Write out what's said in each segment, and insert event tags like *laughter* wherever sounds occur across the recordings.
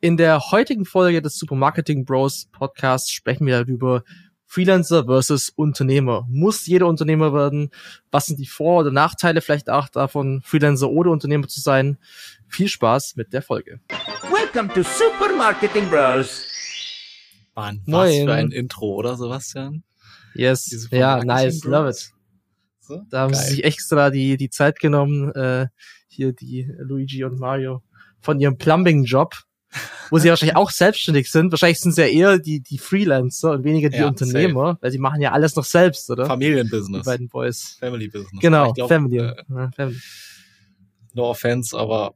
In der heutigen Folge des Supermarketing Bros Podcasts sprechen wir darüber, Freelancer versus Unternehmer. Muss jeder Unternehmer werden? Was sind die Vor- oder Nachteile vielleicht auch davon, Freelancer oder Unternehmer zu sein? Viel Spaß mit der Folge. Welcome to Supermarketing Bros. Mann, was Moin. für ein Intro, oder Sebastian? Yes. Ja, nice. Bros. Love it. So? Da haben Geil. sie sich extra die, die Zeit genommen, äh, hier die Luigi und Mario von ihrem Plumbing-Job, wo sie wahrscheinlich auch selbstständig sind. Wahrscheinlich sind es ja eher die, die Freelancer und weniger die Ja, Unternehmer, weil sie machen ja alles noch selbst, oder? Die Familienbusiness. beiden Boys. Family Business. Genau, glaub, Family. Äh, ja, Family. no offense, aber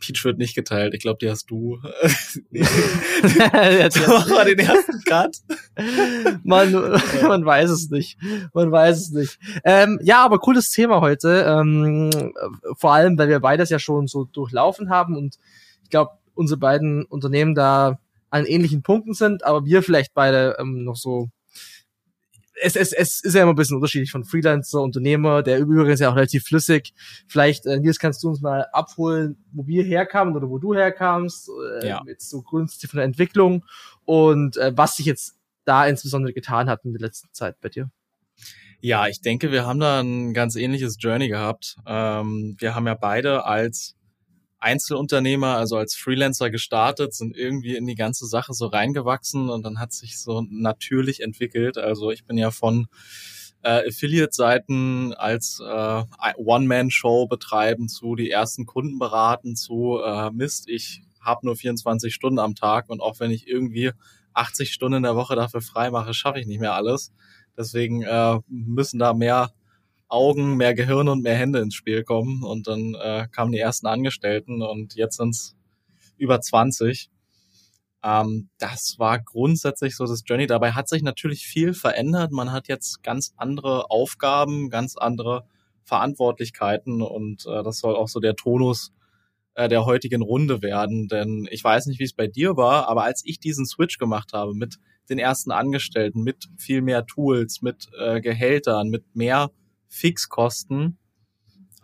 Peach wird nicht geteilt. Ich glaube, die hast du. *laughs* Jetzt- *laughs* Mach mal den ersten Cut. man, *laughs* man weiß es nicht. Man weiß es nicht. Ähm, ja, aber cooles Thema heute. Ähm, vor allem, weil wir beides ja schon so durchlaufen haben und ich glaube, unsere beiden Unternehmen da an ähnlichen Punkten sind, aber wir vielleicht beide ähm, noch so. Es, es, es ist ja immer ein bisschen unterschiedlich von Freelancer, Unternehmer, der übrigens ja auch relativ flüssig. Vielleicht, äh, Nils, kannst du uns mal abholen, wo wir herkamen oder wo du herkamst, äh, Ja. jetzt so grundsätzlich von der Entwicklung und äh, was sich jetzt da insbesondere getan hat in der letzten Zeit bei dir. Ja, ich denke, wir haben da ein ganz ähnliches Journey gehabt. Ähm, wir haben ja beide als Einzelunternehmer, also als Freelancer gestartet, sind irgendwie in die ganze Sache so reingewachsen und dann hat sich so natürlich entwickelt. Also ich bin ja von äh, Affiliate-Seiten als äh, One-Man-Show betreiben zu die ersten Kunden beraten zu äh, Mist, ich habe nur 24 Stunden am Tag und auch wenn ich irgendwie 80 Stunden in der Woche dafür frei mache, schaffe ich nicht mehr alles. Deswegen äh, müssen da mehr Augen, mehr Gehirn und mehr Hände ins Spiel kommen. Und dann äh, kamen die ersten Angestellten und jetzt sind es über 20. Ähm, das war grundsätzlich so das Journey. Dabei hat sich natürlich viel verändert. Man hat jetzt ganz andere Aufgaben, ganz andere Verantwortlichkeiten und äh, das soll auch so der Tonus äh, der heutigen Runde werden. Denn ich weiß nicht, wie es bei dir war, aber als ich diesen Switch gemacht habe mit den ersten Angestellten, mit viel mehr Tools, mit äh, Gehältern, mit mehr Fixkosten,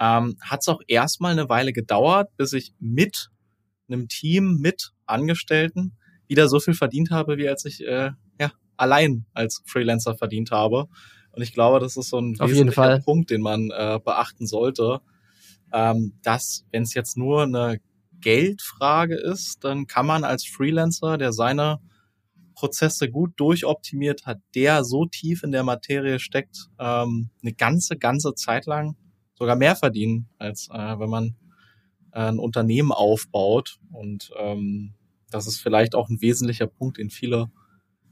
ähm, hat es auch erstmal eine Weile gedauert, bis ich mit einem Team, mit Angestellten wieder so viel verdient habe, wie als ich äh, ja, allein als Freelancer verdient habe. Und ich glaube, das ist so ein Auf wesentlicher. Punkt, den man äh, beachten sollte, ähm, dass wenn es jetzt nur eine Geldfrage ist, dann kann man als Freelancer, der seine Prozesse gut durchoptimiert hat, der so tief in der Materie steckt, ähm, eine ganze, ganze Zeit lang sogar mehr verdienen, als äh, wenn man äh, ein Unternehmen aufbaut. Und ähm, das ist vielleicht auch ein wesentlicher Punkt, den viele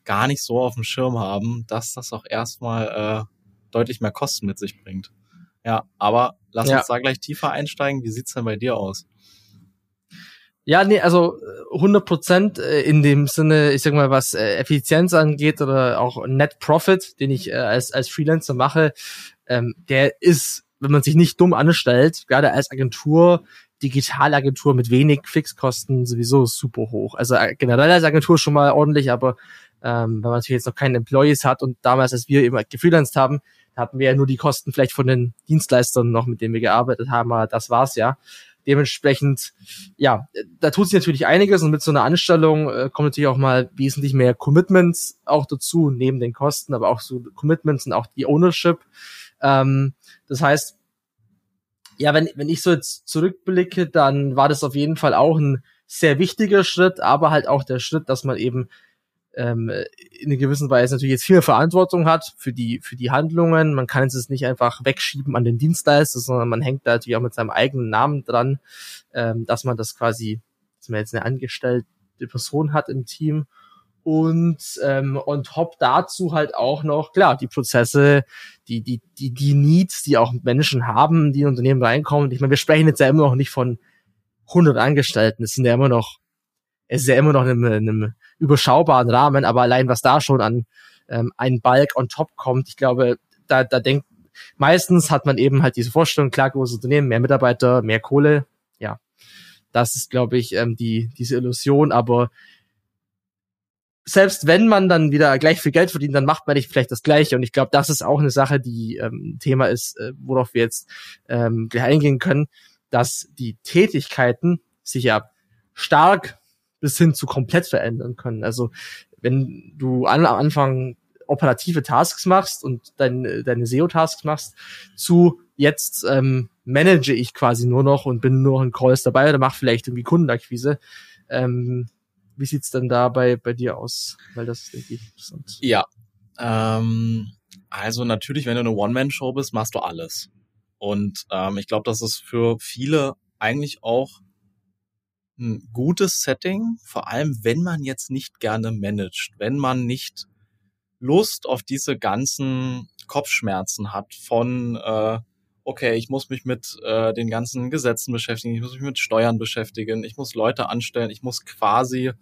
gar nicht so auf dem Schirm haben, dass das auch erstmal äh, deutlich mehr Kosten mit sich bringt. Ja, aber lass Ja. uns da gleich tiefer einsteigen. Wie sieht's denn bei dir aus? Ja, nee, also äh, 100 Prozent äh, in dem Sinne, ich sag mal, was äh, Effizienz angeht oder auch Net Profit, den ich äh, als, als Freelancer mache, ähm, der ist, wenn man sich nicht dumm anstellt, gerade als Agentur, Digitalagentur mit wenig Fixkosten sowieso super hoch. Also äh, generell als Agentur schon mal ordentlich, aber ähm, wenn man natürlich jetzt noch keine Employees hat und damals, als wir eben gefreelanced haben, hatten wir ja nur die Kosten vielleicht von den Dienstleistern noch, mit denen wir gearbeitet haben, aber das war's ja. Dementsprechend, ja, da tut sich natürlich einiges und mit so einer Anstellung äh, kommen natürlich auch mal wesentlich mehr Commitments auch dazu, neben den Kosten, aber auch so Commitments und auch die Ownership. Ähm, das heißt, ja, wenn, wenn ich so jetzt zurückblicke, dann war das auf jeden Fall auch ein sehr wichtiger Schritt, aber halt auch der Schritt, dass man eben ähm, in einer gewissen Weise natürlich jetzt viel Verantwortung hat für die, für die Handlungen. Man kann es nicht einfach wegschieben an den Dienstleister, sondern man hängt da natürlich auch mit seinem eigenen Namen dran, ähm, dass man das quasi, dass man jetzt eine angestellte Person hat im Team. Und ähm, on top dazu halt auch noch, klar, die Prozesse, die, die, die, die Needs, die auch Menschen haben, die in Unternehmen reinkommen. Ich meine, wir sprechen jetzt ja immer noch nicht von 100 Angestellten. Es sind ja immer noch, es ist ja immer noch in einem, in einem überschaubaren Rahmen, aber allein was da schon an ähm, ein Balk on top kommt, ich glaube, da, da denkt, meistens hat man eben halt diese Vorstellung, klar, großes Unternehmen, mehr Mitarbeiter, mehr Kohle, ja. Das ist, glaube ich, ähm, die, diese Illusion, aber selbst wenn man dann wieder gleich viel Geld verdient, dann macht man nicht vielleicht das Gleiche. Und ich glaube, das ist auch eine Sache, die ähm, Thema ist, äh, worauf wir jetzt ähm, gleich eingehen können, dass die Tätigkeiten sich ja stark bis hin zu komplett verändern können. Also wenn du an, am Anfang operative Tasks machst und dein, deine SEO-Tasks machst, zu jetzt ähm, manage ich quasi nur noch und bin nur in Calls dabei oder mach vielleicht irgendwie Kundenakquise. Ähm, wie sieht's denn da bei, bei dir aus? Weil das denke ich, interessant. Ja. Ähm, also natürlich, wenn du eine One-Man-Show bist, machst du alles. Und ähm, ich glaube, das ist für viele eigentlich auch ein gutes Setting, vor allem wenn man jetzt nicht gerne managt, wenn man nicht Lust auf diese ganzen Kopfschmerzen hat von, äh, okay, ich muss mich mit äh, den ganzen Gesetzen beschäftigen, ich muss mich mit Steuern beschäftigen, ich muss Leute anstellen, ich muss quasi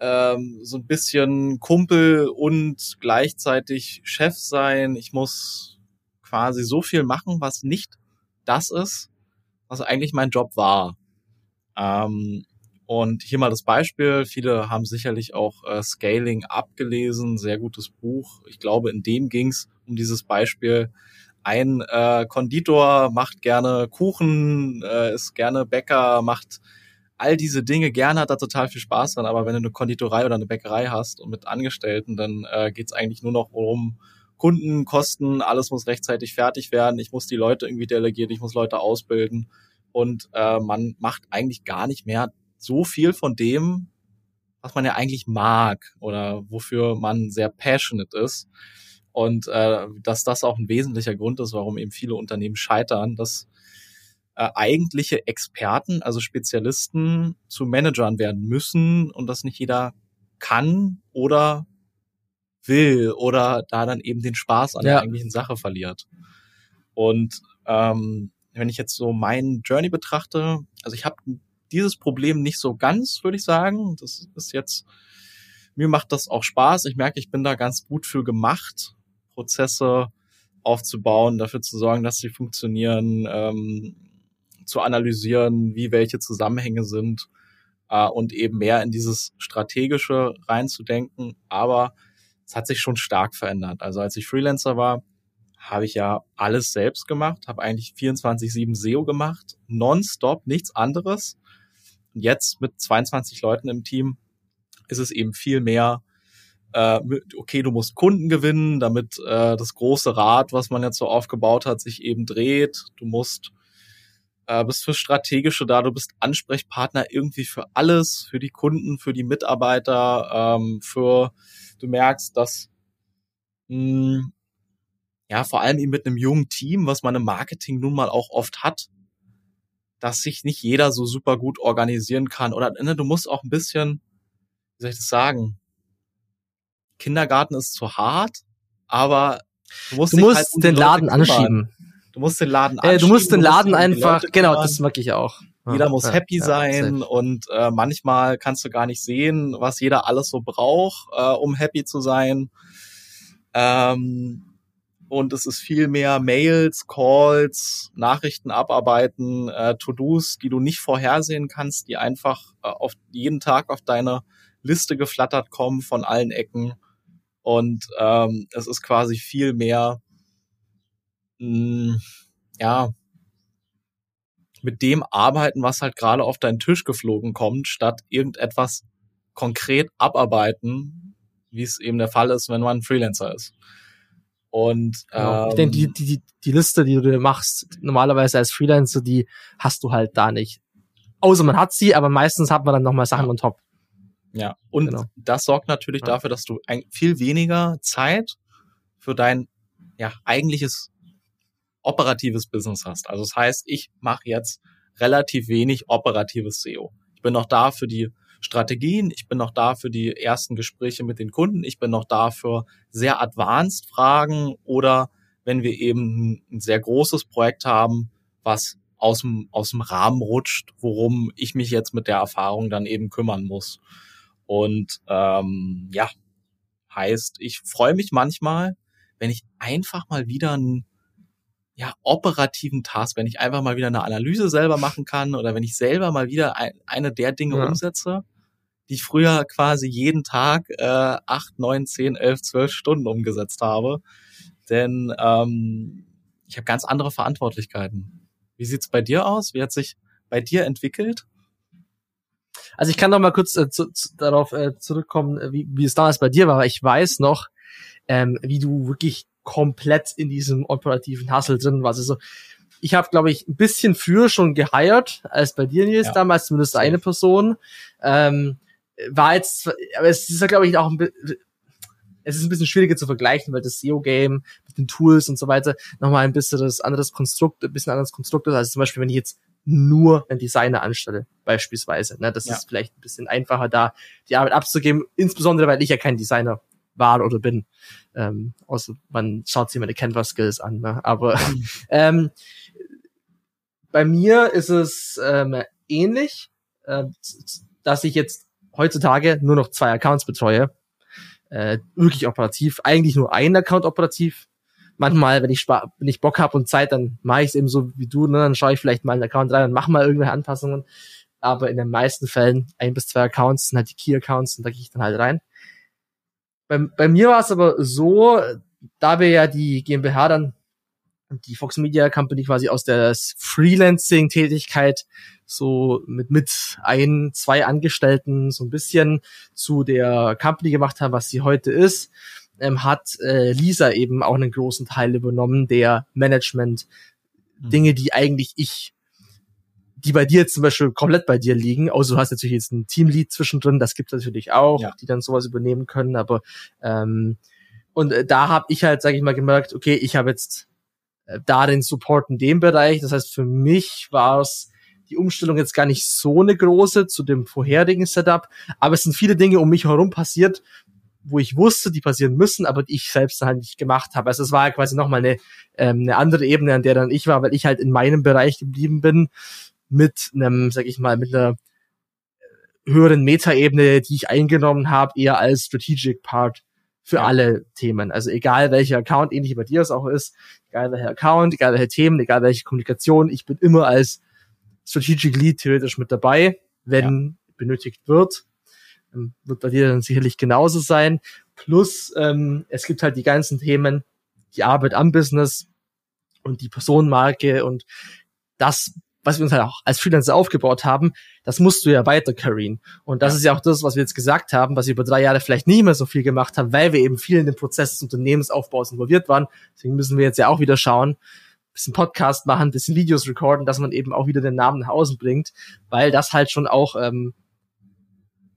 ähm, so ein bisschen Kumpel und gleichzeitig Chef sein, ich muss quasi so viel machen, was nicht das ist, was eigentlich mein Job war. Ähm, und hier mal das Beispiel. Viele haben sicherlich auch äh, Scaling abgelesen, sehr gutes Buch. Ich glaube, in dem ging's um dieses Beispiel. Ein äh, Konditor macht gerne Kuchen, äh, ist gerne Bäcker, macht all diese Dinge gerne, hat da total viel Spaß dran. Aber wenn du eine Konditorei oder eine Bäckerei hast und mit Angestellten, dann äh, geht's eigentlich nur noch um Kunden, Kosten, alles muss rechtzeitig fertig werden. Ich muss die Leute irgendwie delegieren, ich muss Leute ausbilden. Und äh, man macht eigentlich gar nicht mehr so viel von dem, was man ja eigentlich mag oder wofür man sehr passionate ist. Und äh, dass das auch ein wesentlicher Grund ist, warum eben viele Unternehmen scheitern, dass äh, eigentliche Experten, also Spezialisten zu Managern werden müssen und das nicht jeder kann oder will oder da dann eben den Spaß an ja. der eigentlichen Sache verliert. Und ähm, wenn ich jetzt so meinen Journey betrachte, also ich habe dieses Problem nicht so ganz, würde ich sagen. Das ist jetzt, mir macht das auch Spaß. Ich merke, ich bin da ganz gut für gemacht, Prozesse aufzubauen, dafür zu sorgen, dass sie funktionieren, ähm, zu analysieren, wie welche Zusammenhänge sind äh, und eben mehr in dieses Strategische reinzudenken. Aber es hat sich schon stark verändert. Also als ich Freelancer war, habe ich ja alles selbst gemacht, habe eigentlich 24-7 SEO gemacht, nonstop, nichts anderes. Jetzt mit 22 Leuten im Team ist es eben viel mehr, äh, okay, du musst Kunden gewinnen, damit äh, das große Rad, was man jetzt so aufgebaut hat, sich eben dreht. Du musst äh, bist für strategische da, du bist Ansprechpartner irgendwie für alles, für die Kunden, für die Mitarbeiter, ähm, für du merkst, dass mh, hm, ja vor allem eben mit einem jungen Team, was man im Marketing nun mal auch oft hat, dass sich nicht jeder so super gut organisieren kann. Oder ne, du musst auch ein bisschen, wie soll ich das sagen? Kindergarten ist zu hart, aber du musst, du musst halt um den Laden kümmern. anschieben. Du musst den Laden anschieben. Äh, du musst den Laden einfach, genau, das mag ich auch. Jeder muss ja, happy ja, sein und äh, manchmal kannst du gar nicht sehen, was jeder alles so braucht, äh, um happy zu sein. Ähm, und es ist viel mehr Mails, Calls, Nachrichten abarbeiten, äh, To-Dos, die du nicht vorhersehen kannst, die einfach äh, auf jeden Tag auf deine Liste geflattert kommen von allen Ecken. Und ähm, es ist quasi viel mehr, mh, hm, ja, mit dem arbeiten, was halt gerade auf deinen Tisch geflogen kommt, statt irgendetwas konkret abarbeiten, wie es eben der Fall ist, wenn man Freelancer ist. Und genau. ähm, ich denke, die, die, die Liste, die du dir machst, normalerweise als Freelancer, die hast du halt da nicht. Außer man hat sie, aber meistens hat man dann nochmal Sachen on top. Ja, und genau. das sorgt natürlich ja. dafür, dass du ein, viel weniger Zeit für dein ja, eigentliches operatives Business hast. Also das heißt, ich mache jetzt relativ wenig operatives SEO. Ich bin noch da für die Strategien. Ich bin noch da für die ersten Gespräche mit den Kunden. Ich bin noch da für sehr advanced Fragen oder wenn wir eben ein sehr großes Projekt haben, was aus dem, aus dem Rahmen rutscht, worum ich mich jetzt mit der Erfahrung dann eben kümmern muss. Und ähm, ja, heißt, ich freue mich manchmal, wenn ich einfach mal wieder einen ja, operativen Task, wenn ich einfach mal wieder eine Analyse selber machen kann oder wenn ich selber mal wieder ein, eine der Dinge ja. umsetze, die ich früher quasi jeden Tag äh, acht, neun, zehn, elf, zwölf Stunden umgesetzt habe. Denn ähm, ich habe ganz andere Verantwortlichkeiten. Wie sieht's bei dir aus? Wie hat sich bei dir entwickelt? Also ich kann noch mal kurz äh, zu, zu, darauf äh, zurückkommen, äh, wie, wie es damals bei dir war, ich weiß noch, ähm, wie du wirklich komplett in diesem operativen Hustle drin warst. Also ich habe, glaube ich, ein bisschen früher schon geheiert als bei dir, Nils, ja. damals, zumindest eine Person. Ähm, war jetzt, aber es ist ja, glaube ich, auch ein bisschen es ist ein bisschen schwieriger zu vergleichen, weil das SEO-Game mit den Tools und so weiter nochmal ein bisschen das anderes Konstrukt, ein bisschen anderes Konstrukt ist, als zum Beispiel, wenn ich jetzt nur einen Designer anstelle, beispielsweise. Ne? Das ja. ist vielleicht ein bisschen einfacher, da die Arbeit abzugeben, insbesondere weil ich ja kein Designer war oder bin. Ähm, außer man schaut sich meine Canvas-Skills an. Ne? Aber mhm. *laughs* ähm, bei mir ist es ähm, ähnlich, äh, dass ich jetzt heutzutage nur noch zwei Accounts betreue äh, wirklich operativ. Eigentlich nur ein Account operativ. Manchmal, wenn ich, wenn ich Bock habe und Zeit, dann mache ich es eben so wie du. Ne? Dann schaue ich vielleicht mal einen Account rein und mache mal irgendwelche Anpassungen. Aber in den meisten Fällen ein bis zwei Accounts sind halt die Key-Accounts und da gehe ich dann halt rein. Bei, bei mir war es aber so, da wir ja die GmbH dann die Fox Media Company quasi aus der Freelancing-Tätigkeit so mit, mit ein, zwei Angestellten so ein bisschen zu der Company gemacht haben, was sie heute ist, ähm, hat äh, Lisa eben auch einen großen Teil übernommen, der Management, mhm. Dinge, die eigentlich ich die bei dir jetzt zum Beispiel komplett bei dir liegen, außer du hast natürlich jetzt ein Teamlead zwischendrin, das gibt es natürlich auch, ja. die dann sowas übernehmen können, aber ähm, und äh, da habe ich halt, sage ich mal, gemerkt, okay, ich habe jetzt äh, da den Support in dem Bereich. Das heißt, für mich war es die Umstellung jetzt gar nicht so eine große zu dem vorherigen Setup, aber es sind viele Dinge um mich herum passiert, wo ich wusste, die passieren müssen, aber die ich selbst halt nicht gemacht habe. Also es war quasi nochmal eine, ähm, eine andere Ebene, an der dann ich war, weil ich halt in meinem Bereich geblieben bin mit einem, sag ich mal, mit einer höheren Metaebene, die ich eingenommen habe, eher als Strategic Part für ja. alle Themen. Also egal welcher Account, ähnlich wie bei dir es auch ist, egal welcher Account, egal welche Themen, egal welche Kommunikation, ich bin immer als Strategic Lead theoretisch mit dabei, wenn ja. benötigt wird. Ähm, wird bei dir dann sicherlich genauso sein. Plus, ähm, es gibt halt die ganzen Themen, die Arbeit am Business und die Personenmarke und das was wir uns halt auch als Freelancer aufgebaut haben, das musst du ja weiter carryen. Und das ja. ist ja auch das, was wir jetzt gesagt haben, was wir über drei Jahre vielleicht nicht mehr so viel gemacht haben, weil wir eben viel in den Prozess des Unternehmensaufbaus involviert waren. Deswegen müssen wir jetzt ja auch wieder schauen, bisschen Podcast machen, bisschen Videos recorden, dass man eben auch wieder den Namen nach außen bringt, weil das halt schon auch ähm,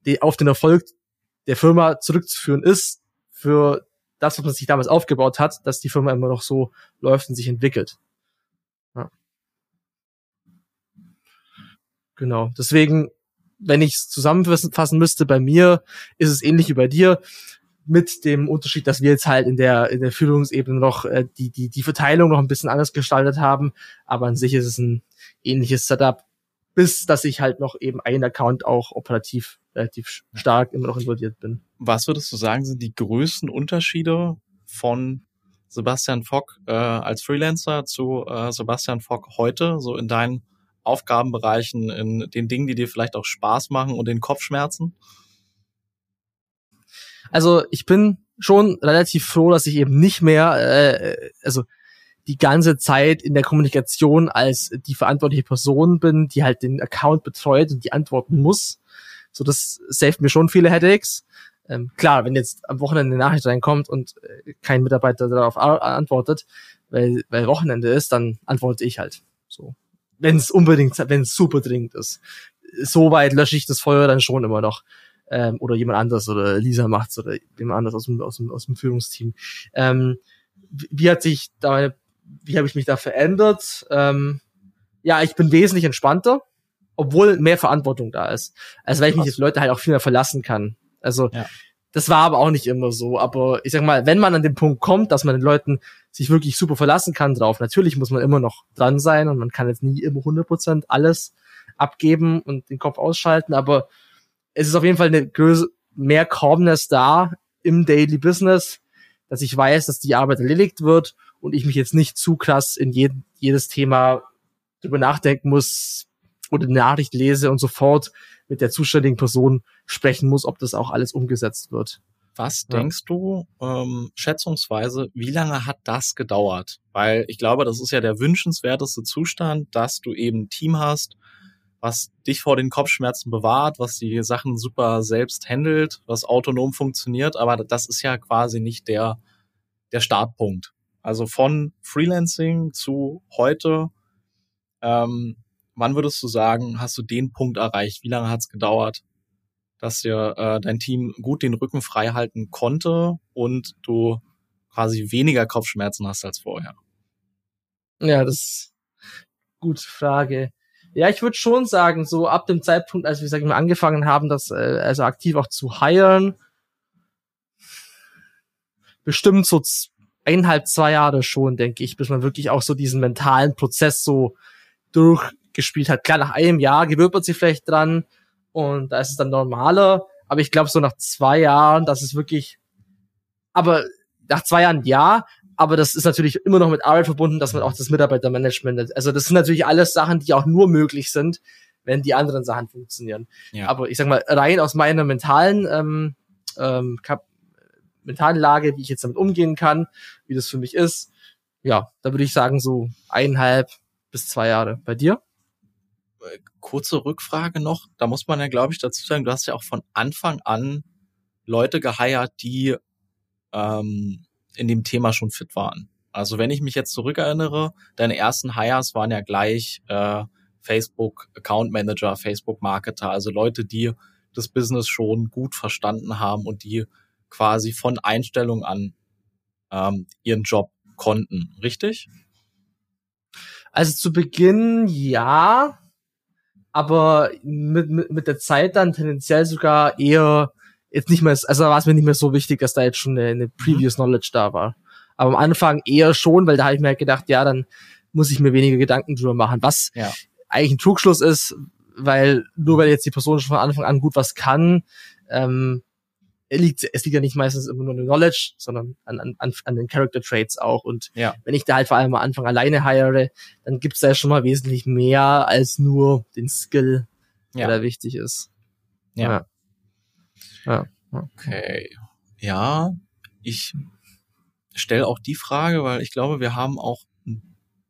die, auf den Erfolg der Firma zurückzuführen ist für das, was man sich damals aufgebaut hat, dass die Firma immer noch so läuft und sich entwickelt. Genau. Deswegen, wenn ich es zusammenfassen müsste, bei mir ist es ähnlich wie bei dir mit dem Unterschied, dass wir jetzt halt in der in der Führungsebene noch äh, die die die Verteilung noch ein bisschen anders gestaltet haben, aber an sich ist es ein ähnliches Setup, bis dass ich halt noch eben ein Account auch operativ relativ stark immer noch involviert bin. Was würdest du sagen, sind die größten Unterschiede von Sebastian Fock äh, als Freelancer zu äh, Sebastian Fock heute, so in deinen Aufgabenbereichen, in den Dingen, die dir vielleicht auch Spaß machen und den Kopfschmerzen? Also ich bin schon relativ froh, dass ich eben nicht mehr, äh, also die ganze Zeit in der Kommunikation als die verantwortliche Person bin, die halt den Account betreut und die antworten muss. So, das saved mir schon viele Headaches. Ähm, klar, wenn jetzt am Wochenende eine Nachricht reinkommt und äh, kein Mitarbeiter darauf antwortet, weil, weil Wochenende ist, dann antworte ich halt. So wenn es unbedingt, wenn es super dringend ist. So weit lösche ich das Feuer dann schon immer noch. Ähm, oder jemand anders oder Lisa macht's oder jemand anders aus dem, aus dem, aus dem Führungsteam. Ähm, wie, wie hat sich da, wie habe ich mich da verändert? Ähm, ja, ich bin wesentlich entspannter, obwohl mehr Verantwortung da ist. Also weil ich mich auf Leute halt auch viel mehr verlassen kann. Also ja. Das war aber auch nicht immer so. Aber ich sag mal, wenn man an den Punkt kommt, dass man den Leuten sich wirklich super verlassen kann drauf, natürlich muss man immer noch dran sein und man kann jetzt nie immer 100% alles abgeben und den Kopf ausschalten, aber es ist auf jeden Fall eine größere, mehr Calmness da im Daily Business, dass ich weiß, dass die Arbeit erledigt wird und ich mich jetzt nicht zu krass in jed jedes Thema drüber nachdenken muss oder eine Nachricht lese und sofort mit der zuständigen Person sprechen muss, ob das auch alles umgesetzt wird. Was ja. denkst du, ähm, schätzungsweise, wie lange hat das gedauert? Weil ich glaube, das ist ja der wünschenswerteste Zustand, dass du eben ein Team hast, was dich vor den Kopfschmerzen bewahrt, was die Sachen super selbst handelt, was autonom funktioniert, aber das ist ja quasi nicht der, der Startpunkt. Also von Freelancing zu heute, ähm, wann würdest du sagen, hast du den Punkt erreicht? Wie lange hat es gedauert, dass dir äh, dein Team gut den Rücken frei halten konnte und du quasi weniger Kopfschmerzen hast als vorher? Ja, das ist gute Frage. Ja, ich würde schon sagen, so ab dem Zeitpunkt, als wir, sag ich mal, angefangen haben, das äh, also aktiv auch zu hiren, bestimmt so eineinhalb, zwei Jahre schon, denke ich, bis man wirklich auch so diesen mentalen Prozess so durchgespielt hat. Klar, nach einem Jahr gewöhnt man sich vielleicht dran und da ist es dann normaler, aber ich glaube so nach zwei Jahren, das ist wirklich, aber nach zwei Jahren ja, aber das ist natürlich immer noch mit Arbeit verbunden, dass man auch das Mitarbeitermanagement, also das sind natürlich alles Sachen, die auch nur möglich sind, wenn die anderen Sachen funktionieren. Ja. Aber ich sag mal, rein aus meiner mentalen, ähm, ähm, mentalen Lage, wie ich jetzt damit umgehen kann, wie das für mich ist, ja, da würde ich sagen so eineinhalb bis zwei Jahre. Bei dir? Kurze Rückfrage noch, da muss man ja, glaube ich, dazu sagen, du hast ja auch von Anfang an Leute geheiert, die ähm, in dem Thema schon fit waren. Also wenn ich mich jetzt zurückerinnere, deine ersten Hires waren ja gleich äh, Facebook Account Manager, Facebook Marketer, also Leute, die das Business schon gut verstanden haben und die quasi von Einstellung an ähm, ihren Job konnten, richtig? Also zu Beginn ja, aber mit, mit, mit der Zeit dann tendenziell sogar eher jetzt nicht mehr, also war es mir nicht mehr so wichtig, dass da jetzt schon eine, eine Previous Knowledge da war. Aber am Anfang eher schon, weil da habe ich mir halt gedacht, ja, dann muss ich mir weniger Gedanken drüber machen, was ja. eigentlich ein Trugschluss ist, weil nur weil jetzt die Person schon von Anfang an gut was kann, ähm, liegt, es liegt ja nicht meistens immer nur an Knowledge, sondern an, an, an den Character Traits auch. Und ja. wenn ich da halt vor allem am Anfang alleine hire, dann gibt's da ja schon mal wesentlich mehr als nur den Skill, der da wichtig ist. Ja. ja. Ja. Okay. Ja, ich stelle auch die Frage, weil ich glaube, wir haben auch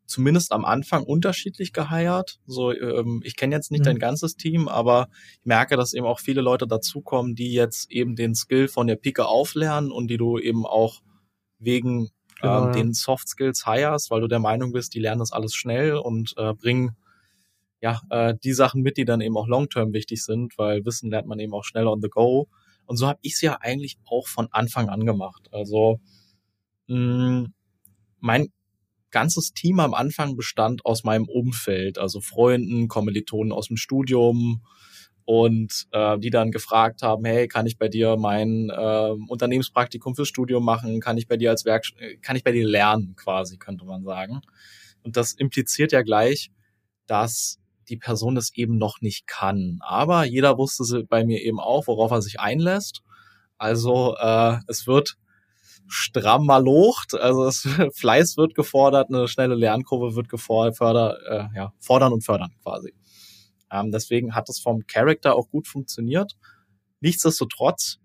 zumindest am Anfang unterschiedlich geheiert. So, ähm, ich kenne jetzt nicht mhm. dein ganzes Team, aber ich merke, dass eben auch viele Leute dazukommen, die jetzt eben den Skill von der Pike auflernen und die du eben auch wegen genau, ähm, den Soft Skills hirest, weil du der Meinung bist, die lernen das alles schnell und äh, bringen ja, äh, die Sachen mit, die dann eben auch long-term wichtig sind, weil Wissen lernt man eben auch schnell on the go. Und so habe ich es ja eigentlich auch von Anfang an gemacht. Also mh, mm, mein ganzes Team am Anfang bestand aus meinem Umfeld, also Freunden, Kommilitonen aus dem Studium und äh, die dann gefragt haben, hey, kann ich bei dir mein äh, Unternehmenspraktikum fürs Studium machen? Kann ich bei dir als Werk, kann ich bei dir lernen, quasi, könnte man sagen. Und das impliziert ja gleich, dass die Person das eben noch nicht kann. Aber jeder wusste bei mir eben auch, worauf er sich einlässt. Also äh, es wird stramm malocht, also es, *laughs* Fleiß wird gefordert, eine schnelle Lernkurve wird gefordert, äh, ja, fordern und fördern quasi. Ähm, deswegen hat es vom Charakter auch gut funktioniert. Nichtsdestotrotz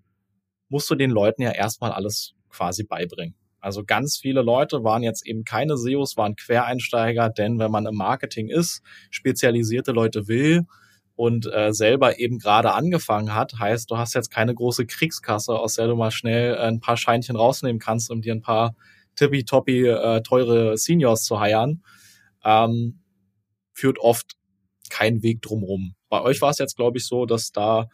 musst du den Leuten ja erstmal alles quasi beibringen. Also ganz viele Leute waren jetzt eben keine SEOs, waren Quereinsteiger, denn wenn man im Marketing ist, spezialisierte Leute will und äh, selber eben gerade angefangen hat, heißt, du hast jetzt keine große Kriegskasse, aus der du mal schnell ein paar Scheinchen rausnehmen kannst, um dir ein paar tippitoppi äh, teure Seniors zu heiern, ähm, führt oft kein Weg drumrum. Bei euch war es jetzt, glaube ich, so, dass da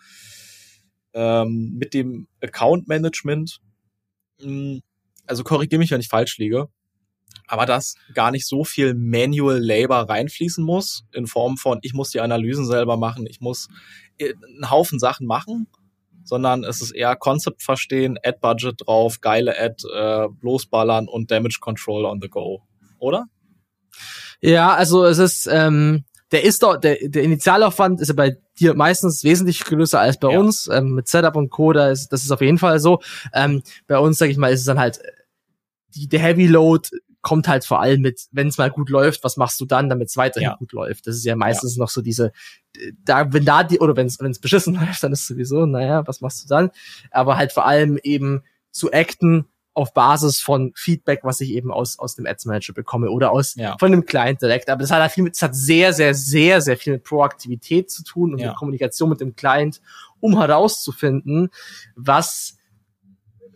ähm, mit dem Account Management mh, hm, also korrigiere mich, wenn ich falsch liege, aber dass gar nicht so viel Manual Labor reinfließen muss, in Form von, ich muss die Analysen selber machen, ich muss äh, einen Haufen Sachen machen, sondern es ist eher Concept verstehen, Ad-Budget drauf, geile Ad, äh, losballern und Damage Control on the go, oder? Ja, also es ist, ähm, der ist doch, der, der Initialaufwand ist ja bei dir meistens wesentlich größer als bei ja. uns. Ähm, mit Setup und Co. Da ist, das ist auf jeden Fall so. Ähm, bei uns, sag ich mal, ist es dann halt die, der Heavy Load kommt halt vor allem mit, wenn es mal gut läuft, was machst du dann, damit es weiterhin ja. gut läuft? Das ist ja meistens ja. noch so diese, da, wenn da die, oder wenn es beschissen *laughs* läuft, dann ist sowieso, naja, was machst du dann? Aber halt vor allem eben zu acten auf Basis von Feedback, was ich eben aus, aus dem Ads Manager bekomme oder aus, Ja. von dem Client direkt. Aber das hat halt viel mit, das hat sehr, sehr, sehr, sehr viel mit Proaktivität zu tun und mit Kommunikation mit dem Client, um herauszufinden, was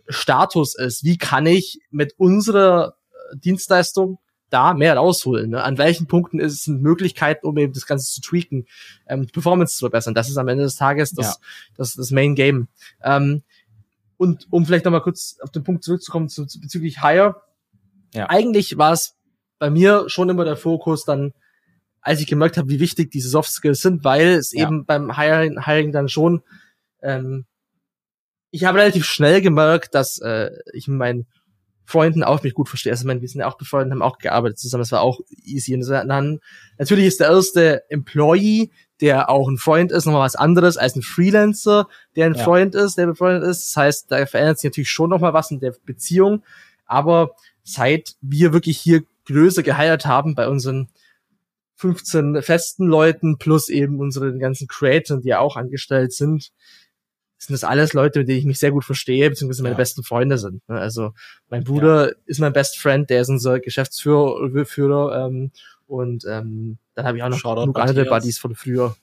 Status ist. Wie kann ich mit unserer Dienstleistung da mehr rausholen? Ne? An welchen Punkten ist es Möglichkeiten, um eben das Ganze zu tweaken, ähm, die Performance zu verbessern? Das ist am Ende des Tages das, Ja. das, das Main Game. Ähm, und um vielleicht nochmal kurz auf den Punkt zurückzukommen zu, zu, bezüglich Hire. Ja. Eigentlich war es bei mir schon immer der Fokus dann, als ich gemerkt habe, wie wichtig diese Soft Skills sind, weil es Ja. eben beim Hiring, Hiring dann schon ähm, ich habe relativ schnell gemerkt, dass äh, ich meinen Freunden auch mich gut verstehe. Also, ich meine, wir sind ja auch befreundet, haben auch gearbeitet zusammen. Das war auch easy. Und dann, natürlich ist der erste Employee, der auch ein Freund ist, nochmal was anderes als ein Freelancer, der ein Ja. Freund ist, der befreundet ist. Das heißt, da verändert sich natürlich schon nochmal was in der Beziehung. Aber seit wir wirklich hier größer geheiert haben bei unseren 15 festen Leuten plus eben unseren ganzen Creators, die ja auch angestellt sind, sind das alles Leute, mit denen ich mich sehr gut verstehe, beziehungsweise meine Ja. besten Freunde sind. ne? Also mein Bruder ist mein Best Friend, der ist unser Geschäftsführer Führer, ähm, und ähm, dann habe ich auch noch Shoutout genug andere. Buddies von früher.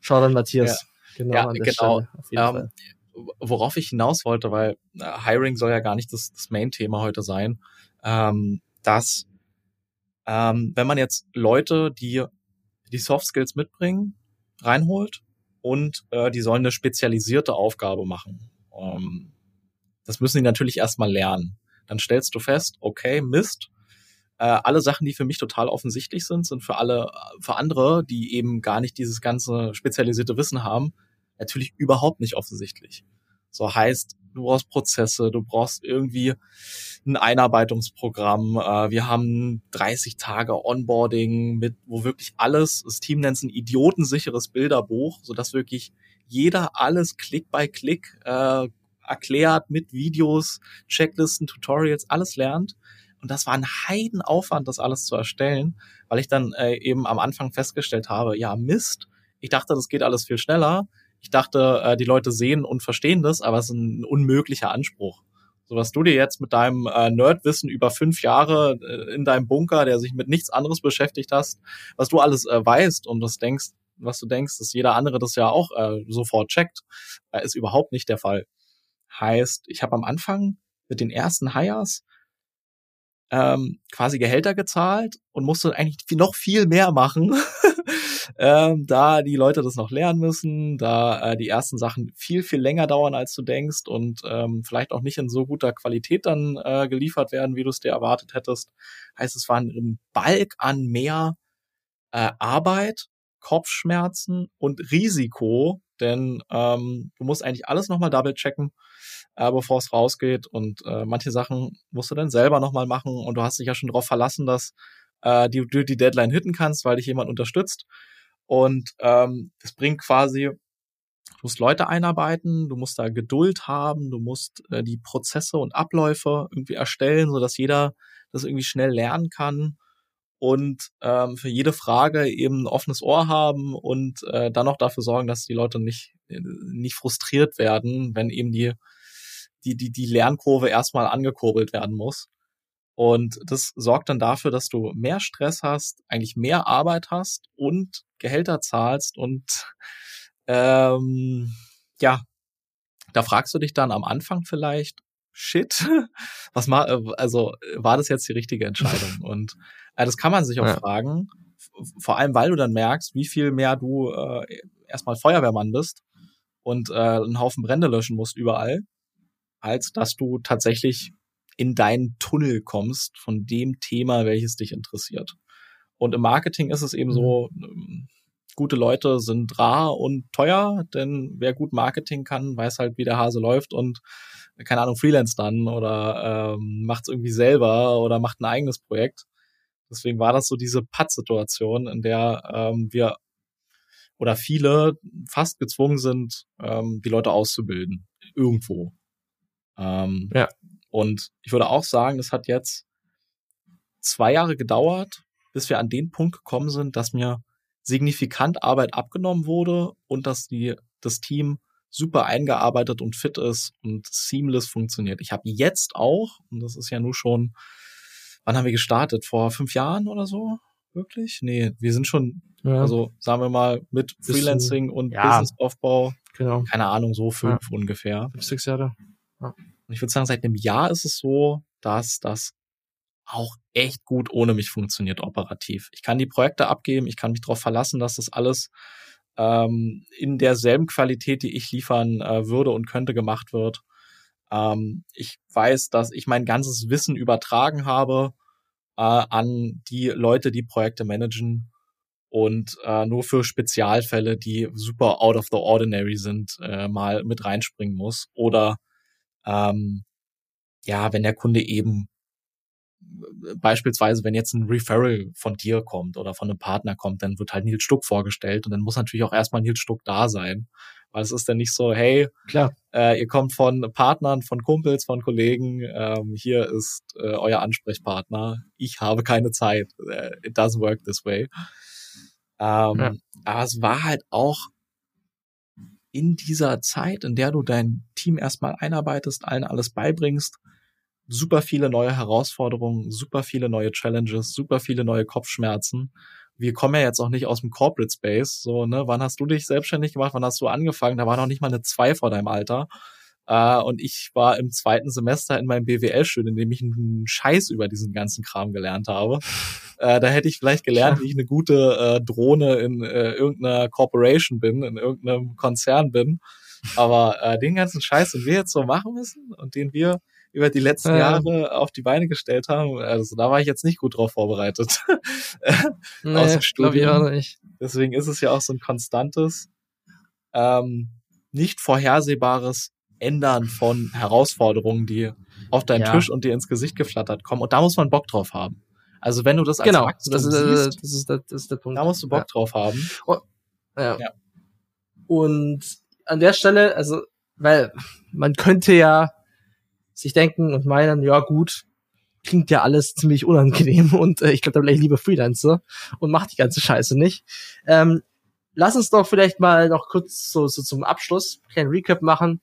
Schau dann Matthias. Genau, Ja, genau. Stelle, jeden Ähm, worauf ich hinaus wollte, weil Hiring soll ja gar nicht das, das Main-Thema heute sein, ähm, dass ähm, wenn man jetzt Leute, die die Soft Skills mitbringen, reinholt und äh, die sollen eine spezialisierte Aufgabe machen. Ähm, das müssen die natürlich erstmal lernen. Dann stellst du fest, okay, Mist, äh, alle Sachen, die für mich total offensichtlich sind, sind für alle, für andere, die eben gar nicht dieses ganze spezialisierte Wissen haben, natürlich überhaupt nicht offensichtlich. So heißt, du brauchst Prozesse, du brauchst irgendwie ein Einarbeitungsprogramm. Äh, wir haben 30 Tage Onboarding mit, wo wirklich alles, das Team nennt es ein idiotensicheres Bilderbuch, sodass wirklich jeder alles Klick by Klick äh, erklärt mit Videos, Checklisten, Tutorials, alles lernt. Und das war ein Heidenaufwand, das alles zu erstellen, weil ich dann äh, eben am Anfang festgestellt habe, ja Mist, ich dachte, das geht alles viel schneller. Ich dachte, äh, die Leute sehen und verstehen das, aber es ist ein unmöglicher Anspruch. So was du dir jetzt mit deinem äh, Nerdwissen über fünf Jahre äh, in deinem Bunker, der sich mit nichts anderes beschäftigt hast, was du alles äh, weißt und das denkst, was du denkst, dass jeder andere das ja auch äh, sofort checkt, äh, ist überhaupt nicht der Fall. Heißt, ich habe am Anfang mit den ersten Hires ähm, quasi Gehälter gezahlt und musste eigentlich noch viel mehr machen, *laughs* ähm, da die Leute das noch lernen müssen, da äh, die ersten Sachen viel, viel länger dauern, als du denkst und ähm, vielleicht auch nicht in so guter Qualität dann äh, geliefert werden, wie du es dir erwartet hättest. Heißt, es war ein Balk an mehr äh, Arbeit, Kopfschmerzen und Risiko, denn ähm, du musst eigentlich alles nochmal double checken, äh, bevor es rausgeht und äh, manche Sachen musst du dann selber nochmal machen und du hast dich ja schon darauf verlassen, dass äh, die, du die Deadline hitten kannst, weil dich jemand unterstützt und ähm, das bringt quasi Du musst Leute einarbeiten, du musst da Geduld haben, du musst äh, die Prozesse und Abläufe irgendwie erstellen, so dass jeder das irgendwie schnell lernen kann und ähm, für jede Frage eben ein offenes Ohr haben und äh, dann auch dafür sorgen, dass die Leute nicht äh, nicht frustriert werden, wenn eben die die die die Lernkurve erstmal angekurbelt werden muss. Und das sorgt dann dafür, dass du mehr Stress hast, eigentlich mehr Arbeit hast und Gehälter zahlst und ähm, ja, da fragst du dich dann am Anfang vielleicht, shit, *laughs* was mal, also war das jetzt die richtige Entscheidung? *laughs* Und äh, das kann man sich auch Ja. fragen, vor allem weil du dann merkst, wie viel mehr du äh, erstmal Feuerwehrmann bist und äh, einen Haufen Brände löschen musst überall, als dass du tatsächlich in deinen Tunnel kommst von dem Thema, welches dich interessiert. Und im Marketing ist es eben so, ähm, gute Leute sind rar und teuer, denn wer gut Marketing kann, weiß halt, wie der Hase läuft und keine Ahnung, freelance dann oder ähm, macht es irgendwie selber oder macht ein eigenes Projekt. Deswegen war das so diese Patt-Situation, in der ähm, wir oder viele fast gezwungen sind, ähm, die Leute auszubilden. Irgendwo. Ähm, Ja. Und ich würde auch sagen, das hat jetzt zwei Jahre gedauert, bis wir an den Punkt gekommen sind, dass mir signifikant Arbeit abgenommen wurde und dass die, das Team super eingearbeitet und fit ist und seamless funktioniert. Ich habe jetzt auch, und das ist ja nur schon, wann haben wir gestartet? Vor fünf Jahren oder so? Wirklich? Nee, wir sind schon, ja. also sagen wir mal, mit Freelancing und ja. Businessaufbau, genau. keine Ahnung, so fünf ja. ungefähr. Fünf, sechs Jahre. Ja. Und ich würde sagen, seit einem Jahr ist es so, dass das auch echt gut ohne mich funktioniert operativ. Ich kann die Projekte abgeben, ich kann mich darauf verlassen, dass das alles ähm, in derselben Qualität, die ich liefern äh, würde und könnte, gemacht wird. Ähm, ich weiß, dass ich mein ganzes Wissen übertragen habe äh, an die Leute, die Projekte managen und äh, nur für Spezialfälle, die super out of the ordinary sind, äh, mal mit reinspringen muss. Oder ähm, ja, wenn der Kunde eben beispielsweise, wenn jetzt ein Referral von dir kommt oder von einem Partner kommt, dann wird halt Nils Stuck vorgestellt und dann muss natürlich auch erstmal Nils Stuck da sein. Weil es ist dann nicht so, hey, Klar. Äh, ihr kommt von Partnern, von Kumpels, von Kollegen, ähm, hier ist äh, euer Ansprechpartner. Ich habe keine Zeit. Äh, it doesn't work this way. Ähm, ja. Aber es war halt auch in dieser Zeit, in der du dein Team erstmal einarbeitest, allen alles beibringst, super viele neue Herausforderungen, super viele neue Challenges, super viele neue Kopfschmerzen. Wir kommen ja jetzt auch nicht aus dem Corporate Space. So, ne, wann hast du dich selbstständig gemacht? Wann hast du angefangen? Da war noch nicht mal eine zwei vor deinem Alter. Uh, und ich war im zweiten Semester in meinem BWL-Studium, in dem ich einen Scheiß über diesen ganzen Kram gelernt habe. Uh, da hätte ich vielleicht gelernt, wie ich eine gute uh, Drohne in irgendeiner Corporation bin, in irgendeinem Konzern bin. Aber den ganzen Scheiß, den wir jetzt so machen müssen und den wir über die letzten ja. Jahre auf die Beine gestellt haben. Also da war ich jetzt nicht gut drauf vorbereitet. *laughs* nee, Aus dem Studium. nicht. Deswegen ist es ja auch so ein konstantes, ähm, nicht vorhersehbares Ändern von Herausforderungen, die auf deinen ja. Tisch und dir ins Gesicht geflattert kommen. Und da muss man Bock drauf haben. Also wenn du das als genau, Wachstum das ist, siehst, das ist, das ist der Punkt. Da musst du Bock ja. drauf haben. Oh, ja. ja. Und an der Stelle, also, weil man könnte ja sich denken und meinen, ja gut, klingt ja alles ziemlich unangenehm *laughs* und äh, ich glaube, da bin ich lieber Freelancer und mach die ganze Scheiße nicht. Ähm, lass uns doch vielleicht mal noch kurz so, so zum Abschluss kein Recap machen.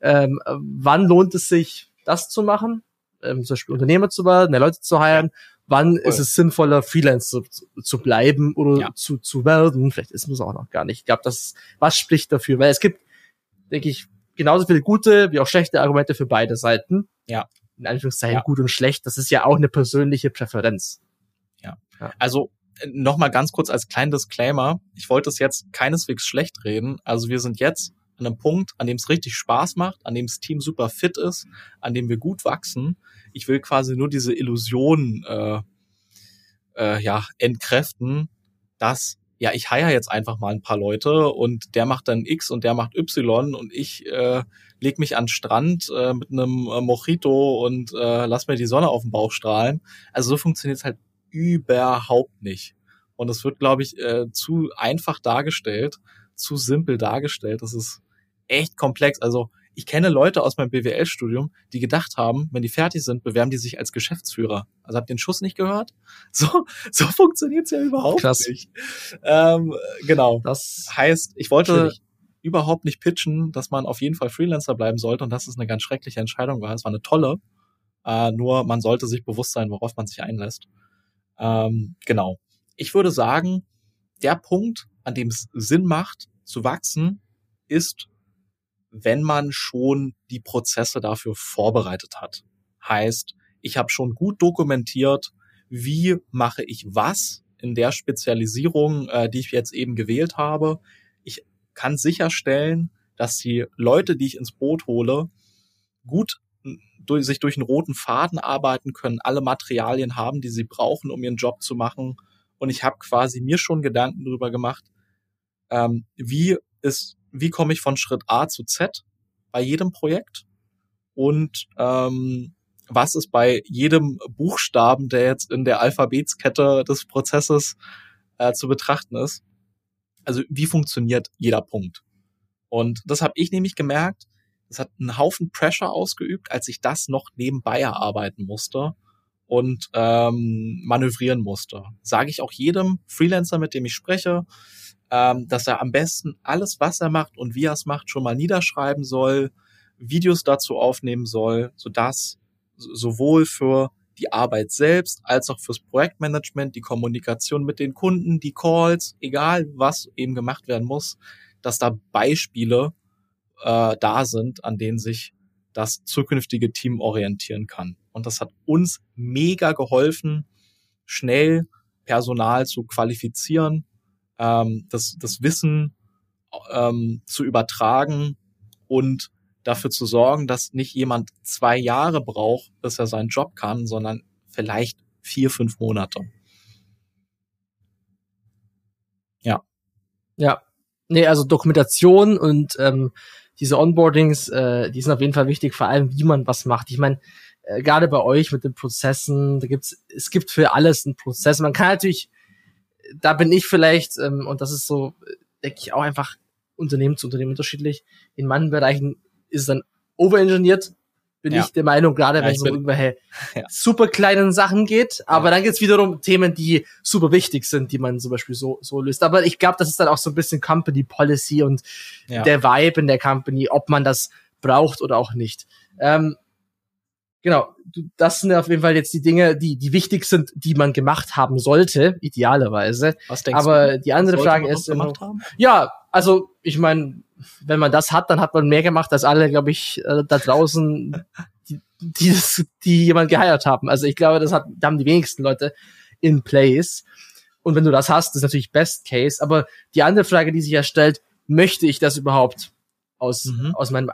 Ähm, wann lohnt es sich, das zu machen? Ähm, zum Beispiel Unternehmer zu werden, mehr Leute zu heiren. Wann cool. ist es sinnvoller, Freelancer zu, zu bleiben oder ja. zu, zu werden? Vielleicht ist es auch noch gar nicht. Ich glaube, das was spricht dafür, weil es gibt, denke ich, genauso viele gute wie auch schlechte Argumente für beide Seiten. Ja. In Anführungszeichen ja. gut und schlecht. Das ist ja auch eine persönliche Präferenz. Ja. ja. Also nochmal ganz kurz als kleinen Disclaimer. Ich wollte es jetzt keineswegs schlecht reden. Also wir sind jetzt an einem Punkt, an dem es richtig Spaß macht, an dem das Team super fit ist, an dem wir gut wachsen. Ich will quasi nur diese Illusion äh, äh, ja entkräften, dass ja, ich heier jetzt einfach mal ein paar Leute und der macht dann X und der macht Y und ich äh, leg mich an den Strand äh, mit einem äh, Mojito und äh, lass mir die Sonne auf den Bauch strahlen. Also so funktioniert es halt überhaupt nicht. Und es wird, glaube ich, äh, zu einfach dargestellt, zu simpel dargestellt. Das ist echt komplex. Also ich kenne Leute aus meinem BWL-Studium, die gedacht haben, wenn die fertig sind, bewerben die sich als Geschäftsführer. Also habt ihr den Schuss nicht gehört? *laughs* So, so funktioniert's ja überhaupt Krass. nicht. Ähm, genau. Das heißt, ich wollte natürlich. überhaupt nicht pitchen, dass man auf jeden Fall Freelancer bleiben sollte und dass es eine ganz schreckliche Entscheidung war. Es war eine tolle. Äh, nur man sollte sich bewusst sein, worauf man sich einlässt. Ähm, genau. Ich würde sagen, der Punkt, an dem es Sinn macht, zu wachsen, ist wenn man schon die Prozesse dafür vorbereitet hat. Heißt, ich habe schon gut dokumentiert, wie mache ich was in der Spezialisierung, äh, die ich jetzt eben gewählt habe. Ich kann sicherstellen, dass die Leute, die ich ins Boot hole, gut durch, sich durch einen roten Faden arbeiten können, alle Materialien haben, die sie brauchen, um ihren Job zu machen. Und ich habe quasi mir schon Gedanken darüber gemacht, ähm, wie ist wie komme ich von Schritt A zu Z bei jedem Projekt und ähm, was ist bei jedem Buchstaben, der jetzt in der Alphabetskette des Prozesses äh, zu betrachten ist. Also wie funktioniert jeder Punkt? Und das habe ich nämlich gemerkt, es hat einen Haufen Pressure ausgeübt, als ich das noch nebenbei erarbeiten musste und ähm, manövrieren musste. Sage ich auch jedem Freelancer, mit dem ich spreche, ähm, dass er am besten alles, was er macht und wie er es macht, schon mal niederschreiben soll, Videos dazu aufnehmen soll, sodass sowohl für die Arbeit selbst als auch fürs Projektmanagement, die Kommunikation mit den Kunden, die Calls, egal was eben gemacht werden muss, dass da Beispiele äh, da sind, an denen sich das zukünftige Team orientieren kann. Und das hat uns mega geholfen, schnell Personal zu qualifizieren, ähm, das, das Wissen ähm, zu übertragen und dafür zu sorgen, dass nicht jemand zwei Jahre braucht, bis er seinen Job kann, sondern vielleicht vier, fünf Monate. Ja. Ja. Nee, also Dokumentation und ähm, diese Onboardings, äh, die sind auf jeden Fall wichtig, vor allem wie man was macht. Ich meine, äh, gerade bei euch mit den Prozessen, da gibt's, es gibt für alles einen Prozess. Man kann natürlich, da bin ich vielleicht, ähm, und das ist so, denke ich, auch einfach Unternehmen zu Unternehmen unterschiedlich. In manchen Bereichen ist es dann overengineert, bin ja. ich der Meinung, gerade ja, wenn es um irgendwelche *laughs* ja. super kleinen Sachen geht. Aber dann geht's wiederum Themen, die super wichtig sind, die man zum Beispiel so, so löst. Aber ich glaube, das ist dann auch so ein bisschen Company Policy und der Vibe in der Company, ob man das braucht oder auch nicht. Ähm, genau, das sind auf jeden Fall jetzt die Dinge, die, die wichtig sind, die man gemacht haben sollte, idealerweise. Was denkst Aber du? die andere Frage ist, gemacht haben? ja, also ich meine, wenn man das hat, dann hat man mehr gemacht als alle, glaube ich, äh, da draußen, die, die, das, die jemand geheiert haben. Also ich glaube, das hat, da haben die wenigsten Leute in place. Und wenn du das hast, ist natürlich Best Case. Aber die andere Frage, die sich ja stellt, möchte ich das überhaupt aus, mhm. aus meinem,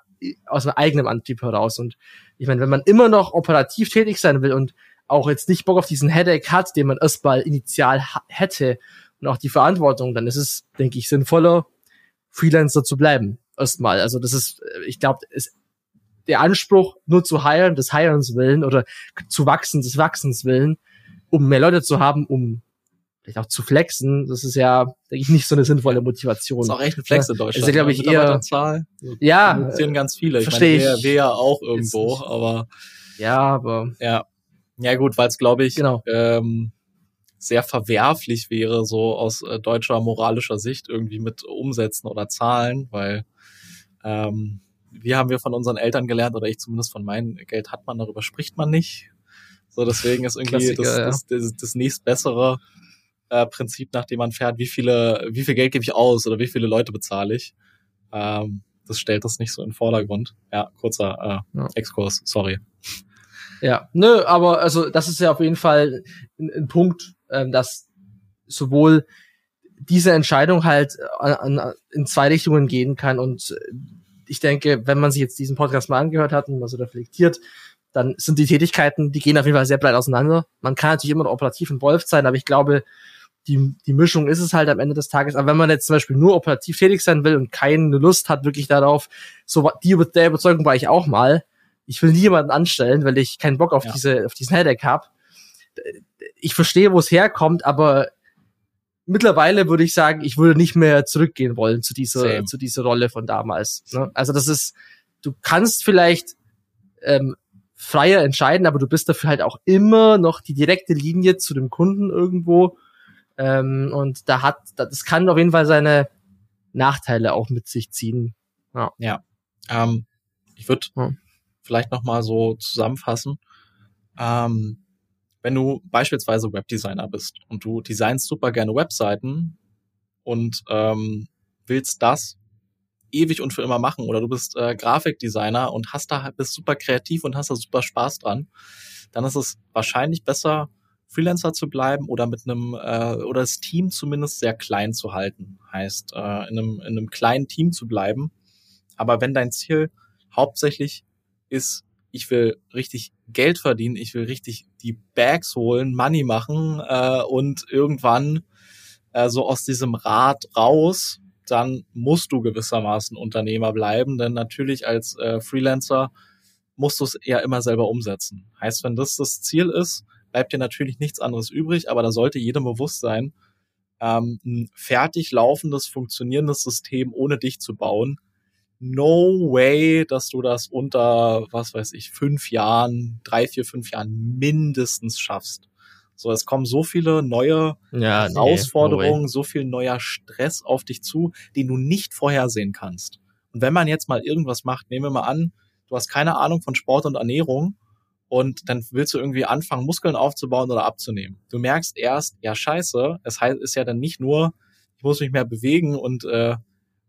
aus meinem eigenen Antrieb heraus? Und ich meine, wenn man immer noch operativ tätig sein will und auch jetzt nicht Bock auf diesen Headache hat, den man erstmal initial hätte und auch die Verantwortung, dann ist es, denke ich, sinnvoller, Freelancer zu bleiben. Erstmal. Also das ist, äh, ich glaube, ist der Anspruch, nur zu heiren, des Hirens willen oder zu wachsen, des Wachsens willen, um mehr Leute zu haben, um vielleicht auch zu flexen, das ist ja, denke ich, nicht so eine sinnvolle Motivation. Das ist auch echt ein Flex in Deutschland. ist ja, glaube ich, eher, Zahl, ja, sehen ganz viele. Ich verstehe meine, wir, wir ja auch irgendwo, aber ja, aber ja, ja gut, weil es glaube ich genau. ähm, sehr verwerflich wäre, so aus äh, deutscher moralischer Sicht irgendwie mit Umsätzen oder Zahlen, weil ähm, wir haben wir von unseren Eltern gelernt, oder ich zumindest von meinem Geld hat man, darüber spricht man nicht. So, deswegen ist irgendwie das, ja. das, das, das nächstbessere äh, Prinzip, nach dem man fährt, wie viele, wie viel Geld gebe ich aus oder wie viele Leute bezahle ich. Ähm, das stellt das nicht so in den Vordergrund. Ja, kurzer äh, ja. Exkurs, sorry. Ja, nö, aber also das ist ja auf jeden Fall ein, ein Punkt, ähm, dass sowohl diese Entscheidung halt äh, an, an, in zwei Richtungen gehen kann und äh, ich denke, wenn man sich jetzt diesen Podcast mal angehört hat und mal so reflektiert, dann sind die Tätigkeiten, die gehen auf jeden Fall sehr breit auseinander. Man kann natürlich immer noch operativ involviert sein, aber ich glaube, die, die Mischung ist es halt am Ende des Tages. Aber wenn man jetzt zum Beispiel nur operativ tätig sein will und keine Lust hat wirklich darauf, so die der Überzeugung war ich auch mal, ich will nie jemanden anstellen, weil ich keinen Bock auf ja. diese auf diesen Headache hab ich verstehe, wo es herkommt, aber mittlerweile würde ich sagen, ich würde nicht mehr zurückgehen wollen zu dieser, Same. zu dieser Rolle von damals. Ne? Also das ist, du kannst vielleicht ähm, freier entscheiden, aber du bist dafür halt auch immer noch die direkte Linie zu dem Kunden irgendwo. Ähm, und da hat, das kann auf jeden Fall seine Nachteile auch mit sich ziehen. Ja. ja. Ähm, ich würde ja. vielleicht noch mal so zusammenfassen. Ähm, wenn du beispielsweise Webdesigner bist und du designst super gerne Webseiten und ähm, willst das ewig und für immer machen oder du bist äh, Grafikdesigner und hast da bist super kreativ und hast da super Spaß dran, dann ist es wahrscheinlich besser Freelancer zu bleiben oder mit einem äh, oder das Team zumindest sehr klein zu halten. Heißt äh, in einem in einem kleinen Team zu bleiben. Aber wenn dein Ziel hauptsächlich ist ich will richtig Geld verdienen, ich will richtig die Bags holen, Money machen äh, und irgendwann äh, so aus diesem Rad raus, dann musst du gewissermaßen Unternehmer bleiben, denn natürlich als äh, Freelancer musst du es ja immer selber umsetzen. Heißt, wenn das das Ziel ist, bleibt dir natürlich nichts anderes übrig, aber da sollte jedem bewusst sein, ähm, ein fertig laufendes, funktionierendes System ohne dich zu bauen, no way, dass du das unter, was weiß ich, fünf Jahren, drei, vier, fünf Jahren mindestens schaffst. So, es kommen so viele neue Ja, nee, Herausforderungen, no so viel neuer Stress auf dich zu, den du nicht vorhersehen kannst. Und wenn man jetzt mal irgendwas macht, nehmen wir mal an, du hast keine Ahnung von Sport und Ernährung und dann willst du irgendwie anfangen, Muskeln aufzubauen oder abzunehmen. Du merkst erst, ja scheiße, es heißt, ist ja dann nicht nur, ich muss mich mehr bewegen und äh,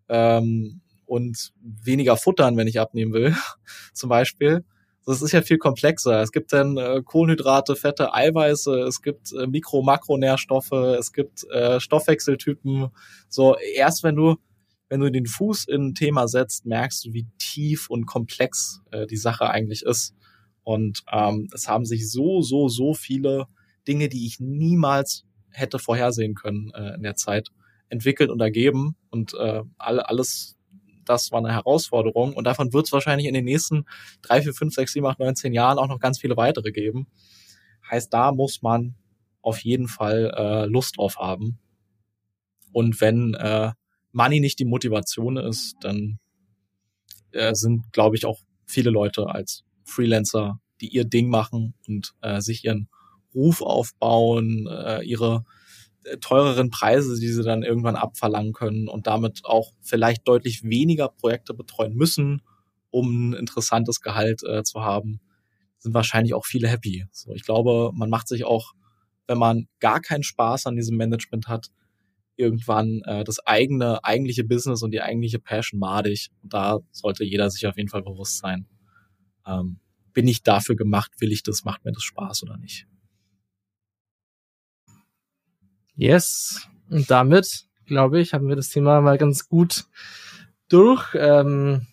ähm, und weniger futtern, wenn ich abnehmen will, *laughs* zum Beispiel. Das ist ja viel komplexer. Es gibt dann äh, Kohlenhydrate, Fette, Eiweiße, es gibt äh, Mikro-, Makronährstoffe, es gibt äh, Stoffwechseltypen. So, erst wenn du, wenn du den Fuß in ein Thema setzt, merkst du, wie tief und komplex äh, die Sache eigentlich ist. Und ähm, es haben sich so, so, so viele Dinge, die ich niemals hätte vorhersehen können äh, in der Zeit, entwickelt und ergeben. Und äh, alle, alles das war eine Herausforderung. Und davon wird es wahrscheinlich in den nächsten drei, vier, fünf, sechs, sieben, acht, neun, zehn Jahren auch noch ganz viele weitere geben. Heißt, da muss man auf jeden Fall äh, Lust drauf haben. Und wenn äh, Money nicht die Motivation ist, dann äh, sind, glaube ich, auch viele Leute als Freelancer, die ihr Ding machen und äh, sich ihren Ruf aufbauen, äh, ihre teureren Preise, die sie dann irgendwann abverlangen können und damit auch vielleicht deutlich weniger Projekte betreuen müssen, um ein interessantes Gehalt äh, zu haben, sind wahrscheinlich auch viele happy. So, ich glaube, man macht sich auch, wenn man gar keinen Spaß an diesem Management hat, irgendwann äh, das eigene, eigentliche Business und die eigentliche Passion madig. Und da sollte jeder sich auf jeden Fall bewusst sein. Ähm, bin ich dafür gemacht? Will ich das? Macht mir das Spaß oder nicht? Yes. Und damit, glaube ich, haben wir das Thema mal ganz gut durch, ähm,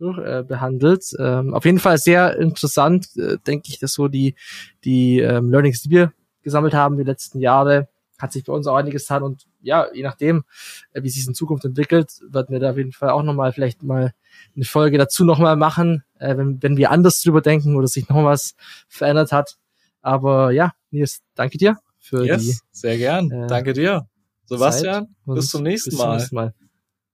durch äh, behandelt. Ähm, auf jeden Fall sehr interessant, äh, denke ich, dass so die, die ähm, Learnings, die wir gesammelt haben die letzten Jahre, hat sich bei uns auch einiges getan und ja, je nachdem, äh, wie sich es in Zukunft entwickelt, werden wir da auf jeden Fall auch nochmal vielleicht mal eine Folge dazu nochmal machen, äh, wenn, wenn wir anders drüber denken oder sich noch was verändert hat. Aber ja, Nils, danke dir für yes, die. Sehr gern. äh, Danke dir. Sebastian, bis zum nächsten bis zum Mal. nächsten Mal.